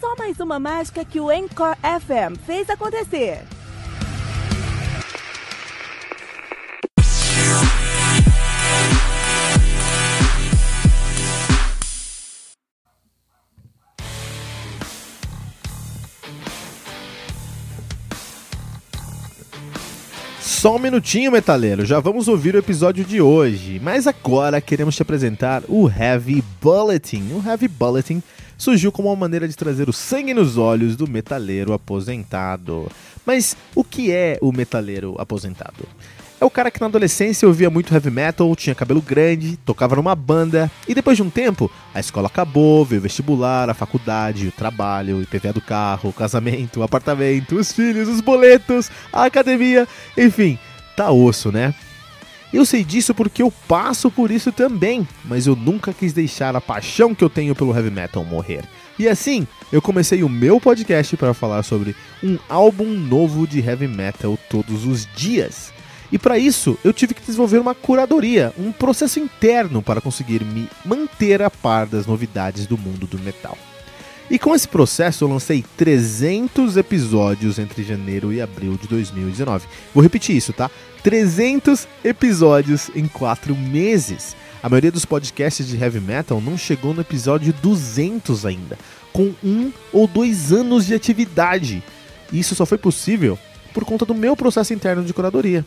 Só mais uma mágica que o Encore FM fez acontecer. Só um minutinho, metaleiro, já vamos ouvir o episódio de hoje. Mas agora queremos te apresentar o Heavy Bulletin. O Heavy Bulletin surgiu como uma maneira de trazer o sangue nos olhos do metaleiro aposentado. Mas o que é o metaleiro aposentado? É o cara que na adolescência ouvia muito heavy metal, tinha cabelo grande, tocava numa banda e depois de um tempo a escola acabou, veio o vestibular, a faculdade, o trabalho, o IPVA do carro, o casamento, o apartamento, os filhos, os boletos, a academia, enfim, tá osso, né? Eu sei disso porque eu passo por isso também, mas eu nunca quis deixar a paixão que eu tenho pelo heavy metal morrer. E assim, eu comecei o meu podcast para falar sobre um álbum novo de heavy metal todos os dias. E para isso, eu tive que desenvolver uma curadoria, um processo interno para conseguir me manter a par das novidades do mundo do metal. E com esse processo eu lancei 300 episódios entre janeiro e abril de 2019. Vou repetir isso, tá? 300 episódios em 4 meses. A maioria dos podcasts de heavy metal não chegou no episódio 200 ainda, com um ou dois anos de atividade. E isso só foi possível por conta do meu processo interno de curadoria.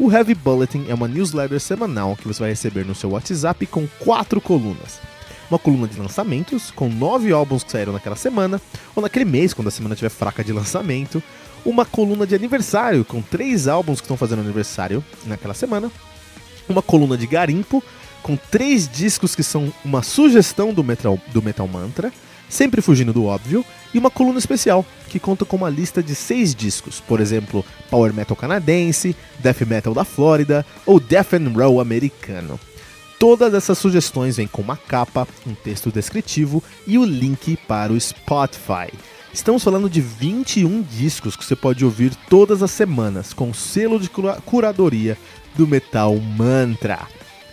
O Heavy Bulletin é uma newsletter semanal que você vai receber no seu WhatsApp com quatro colunas. Uma coluna de lançamentos, com nove álbuns que saíram naquela semana, ou naquele mês, quando a semana estiver fraca de lançamento. Uma coluna de aniversário, com três álbuns que estão fazendo aniversário naquela semana. Uma coluna de garimpo, com três discos que são uma sugestão do Metal, do metal Mantra sempre fugindo do óbvio, e uma coluna especial, que conta com uma lista de seis discos, por exemplo, Power Metal canadense, Death Metal da Flórida ou Death and Roll americano. Todas essas sugestões vêm com uma capa, um texto descritivo e o link para o Spotify. Estamos falando de 21 discos que você pode ouvir todas as semanas, com selo de curadoria do Metal Mantra.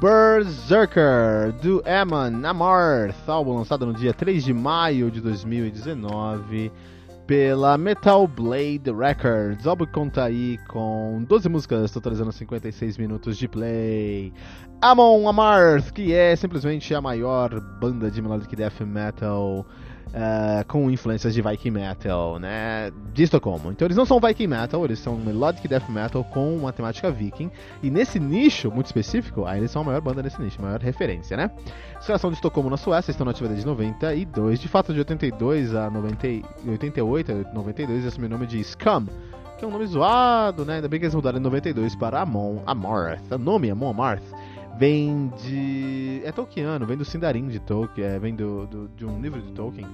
Berserker, do Eman Amarth, álbum lançado no dia 3 de maio de 2019 pela Metal Blade Records. O álbum conta aí com 12 músicas, totalizando 56 minutos de play. Amon Amarth, que é simplesmente a maior banda de melodic death metal uh, com influências de Viking Metal, né? De Estocolmo. Então eles não são Viking Metal, eles são Melodic Death Metal com uma temática Viking. E nesse nicho muito específico, aí eles são a maior banda nesse nicho, a maior referência, né? Os caras são de Estocolmo na Suécia, estão na ativa desde 92. De fato, de 82 a 90, 88 a 92, assumiu o nome de Scum que é um nome zoado, né? Ainda bem que eles mudaram em 92 para Amon Amarth. O nome Amon Amarth vem de. É Tolkiano, vem do Sindarin de Tolkien, é, vem do, do, de um livro de Tolkien.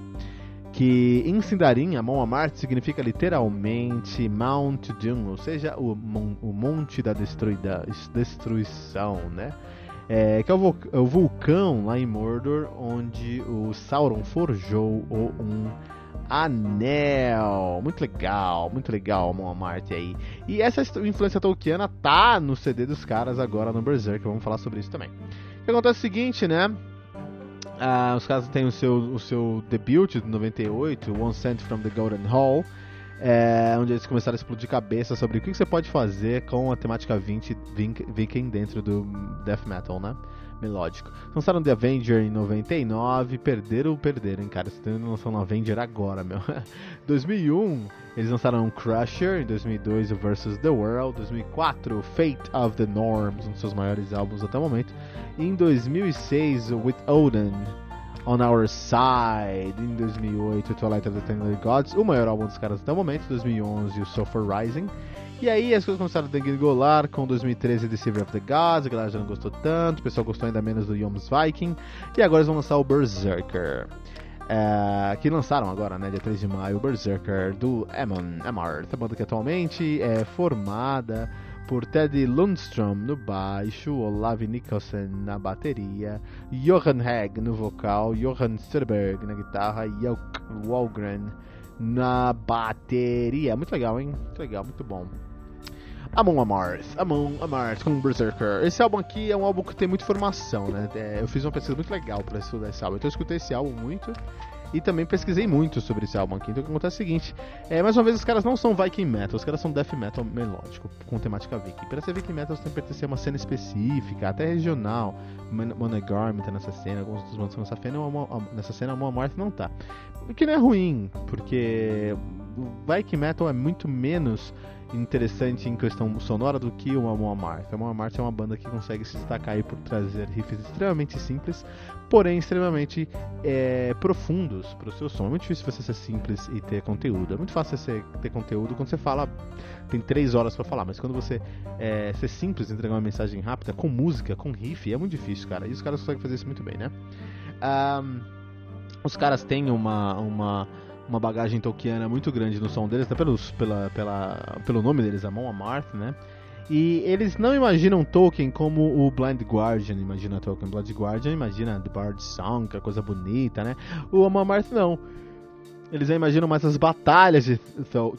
Que em Sindarin, a mão Amart significa literalmente Mount Doom, ou seja, o, o monte da destruida, destruição, né? É, que é o, é o vulcão lá em Mordor, onde o Sauron forjou o, um Anel. Muito legal, muito legal, Moamart aí. E essa influência tolkiana tá no CD dos caras agora no Berserk, vamos falar sobre isso também. O que acontece é o seguinte, né? Ah, os caras têm o seu, o seu debut de 98, One Cent from the Golden Hall, é, onde eles começaram a explodir cabeça sobre o que você pode fazer com a temática 20 Viking dentro do Death Metal, né? Melódico. Lançaram The Avenger em 99, perderam, perderam, cara. Estão lançando Avenger agora, meu. 2001, eles lançaram Crusher, em 2002 o Versus the World, 2004 Fate of the Norms, um dos seus maiores álbuns até o momento. E em 2006 With Odin On Our Side, em 2008 Twilight of the Thunder Gods, o maior álbum dos caras até o momento, 2011 o Sulphur Rising. E aí as coisas começaram a degringolar com 2013 The Silver of the Gods, a galera já não gostou tanto, o pessoal gostou ainda menos do Yoms Viking, e agora eles vão lançar o Berserker. É, que lançaram agora, né, dia 3 de maio, o Berserker do Amon Amar, a banda que atualmente é formada por Teddy Lundström no baixo, Olav Nicholson na bateria, Johan Hegg no vocal, Johan Sturberg na guitarra e Walgren na bateria. Muito legal, hein? Muito legal, muito bom. Amon Amarth, Amon Amarth com Berserker. Esse álbum aqui é um álbum que tem muita informação, né? É, eu fiz uma pesquisa muito legal para estudar esse álbum. Então eu escutei esse álbum muito e também pesquisei muito sobre esse álbum aqui. Então o que acontece é o seguinte: é, mais uma vez, os caras não são Viking Metal, os caras são Death Metal melódico, com temática Viking. Para ser Viking Metal, você tem que pertencer a uma cena específica, até regional. Monogarm tá nessa cena, alguns outros bandos nessa cena, nessa cena a Moamorth não tá. O que não é ruim, porque Viking Metal é muito menos interessante em questão sonora do que o Amon Amarth. O Amon é uma banda que consegue se destacar por trazer riffs extremamente simples, porém extremamente é, profundos para o seu som. É muito difícil você ser simples e ter conteúdo. É muito fácil você ter conteúdo quando você fala, tem três horas para falar, mas quando você é, ser simples, entregar uma mensagem rápida, com música, com riff, é muito difícil, cara. E os caras conseguem fazer isso muito bem, né? Um, os caras têm uma, uma uma bagagem tolkiana muito grande no som deles, até pelos, pela, pela, pelo nome deles, Amon Amarth, né? E eles não imaginam Tolkien como o Blind Guardian imagina Tolkien. Blind Guardian imagina The Bard Song, que é coisa bonita, né? O Amon Amarth não. Eles imaginam mais as batalhas de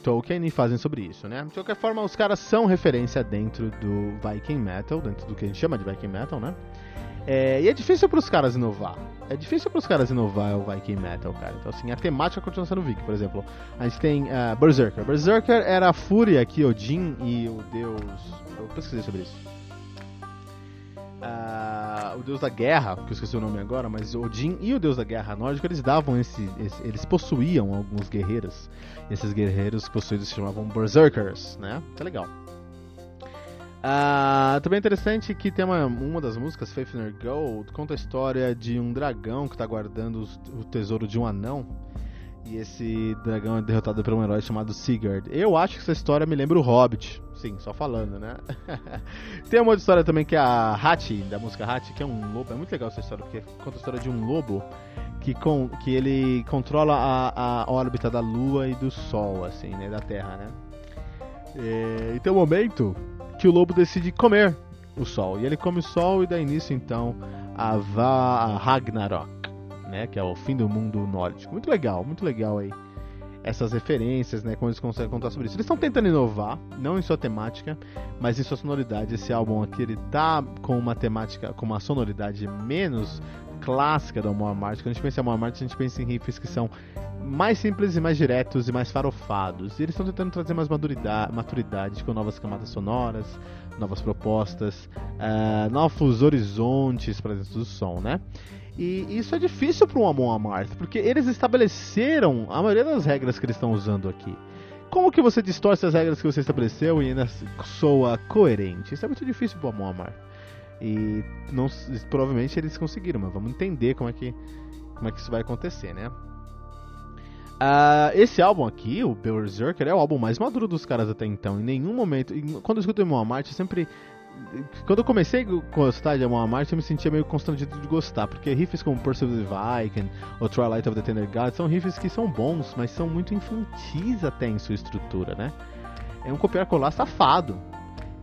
Tolkien e fazem sobre isso, né? De qualquer forma, os caras são referência dentro do Viking Metal, dentro do que a gente chama de Viking Metal, né? É, e é difícil para os caras inovar. É difícil para os caras inovar o Viking Metal, cara. Então, assim, a temática continua sendo Viking. Por exemplo, a gente tem uh, Berserker. Berserker era a fúria que Odin e o deus. Eu pesquisei sobre isso. Uh, o deus da guerra, que eu esqueci o nome agora, mas Odin e o deus da guerra nórdica eles davam esse, esse eles possuíam alguns guerreiros. Esses guerreiros possuídos se chamavam Berserkers, né? Isso é legal. Ah, também é interessante que tem uma, uma das músicas, Fafnir Gold, conta a história de um dragão que está guardando os, o tesouro de um anão. E esse dragão é derrotado por um herói chamado Sigurd. Eu acho que essa história me lembra o Hobbit. Sim, só falando, né? tem uma outra história também que é a Hachi, da música Hachi, que é um lobo. É muito legal essa história, porque conta a história de um lobo que, com, que ele controla a, a órbita da Lua e do Sol, assim, né? Da Terra, né? É, e tem um momento que o lobo decide comer o sol. E ele come o sol e dá início então a, Va a Ragnarok, né? Que é o fim do mundo nórdico. Muito legal, muito legal aí. essas referências, né? Como eles conseguem contar sobre isso. Eles estão tentando inovar, não em sua temática, mas em sua sonoridade. Esse álbum aqui ele tá com uma temática, com uma sonoridade menos clássica do Amor Marte. Quando a gente pensa em Amor Marte, a gente pensa em riffs que são mais simples e mais diretos e mais farofados. E eles estão tentando trazer mais maturidade, maturidade com novas camadas sonoras, novas propostas, uh, novos horizontes para dentro do som, né? E isso é difícil para um Amon Amarth, porque eles estabeleceram a maioria das regras que eles estão usando aqui. Como que você distorce as regras que você estabeleceu e ainda soa coerente? Isso é muito difícil para o Amon Amarth. E não, provavelmente eles conseguiram, mas vamos entender como é que, como é que isso vai acontecer, né? Uh, esse álbum aqui, o Berserker, é o álbum mais maduro dos caras até então. Em nenhum momento. Quando eu escuto o Amon Amarth, eu sempre quando eu comecei a gostar de Amon Amarth, eu me sentia meio constrangido de gostar, porque riffs como Pursuit of the Viking ou Twilight of the Tender God são riffs que são bons, mas são muito infantis até em sua estrutura, né? É um copiar-colar safado.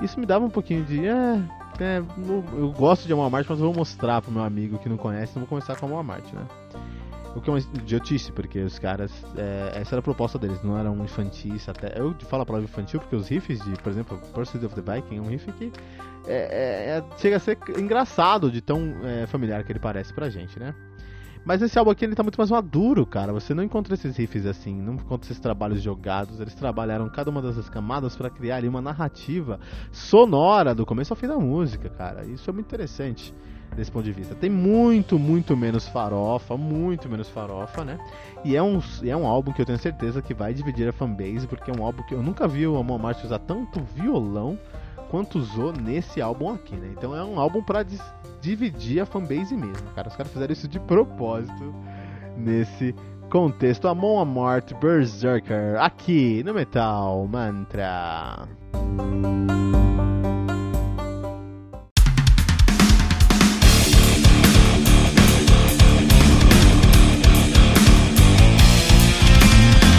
Isso me dava um pouquinho de. É, é, eu gosto de Amarth, mas vou mostrar pro meu amigo que não conhece, não vou começar com Amon Amarth, né? O que é uma idiotice, porque os caras. É, essa era a proposta deles, não eram infantis até. Eu falo a palavra infantil porque os riffs de, por exemplo, Pursuit of the Viking é um riff que é, é, é chega a ser engraçado de tão é, familiar que ele parece pra gente, né? Mas esse álbum aqui ele tá muito mais maduro, cara. Você não encontra esses riffs assim, não encontra esses trabalhos jogados. Eles trabalharam cada uma dessas camadas para criar ali uma narrativa sonora do começo ao fim da música, cara. Isso é muito interessante desse ponto de vista. Tem muito, muito menos farofa, muito menos farofa, né? E é um, é um álbum que eu tenho certeza que vai dividir a fanbase, porque é um álbum que eu nunca vi o Amon Amarth usar tanto violão quanto usou nesse álbum aqui, né? Então é um álbum para dividir a fanbase mesmo, cara. Os caras fizeram isso de propósito nesse contexto. Amon Amarth Berserker, aqui no Metal Mantra.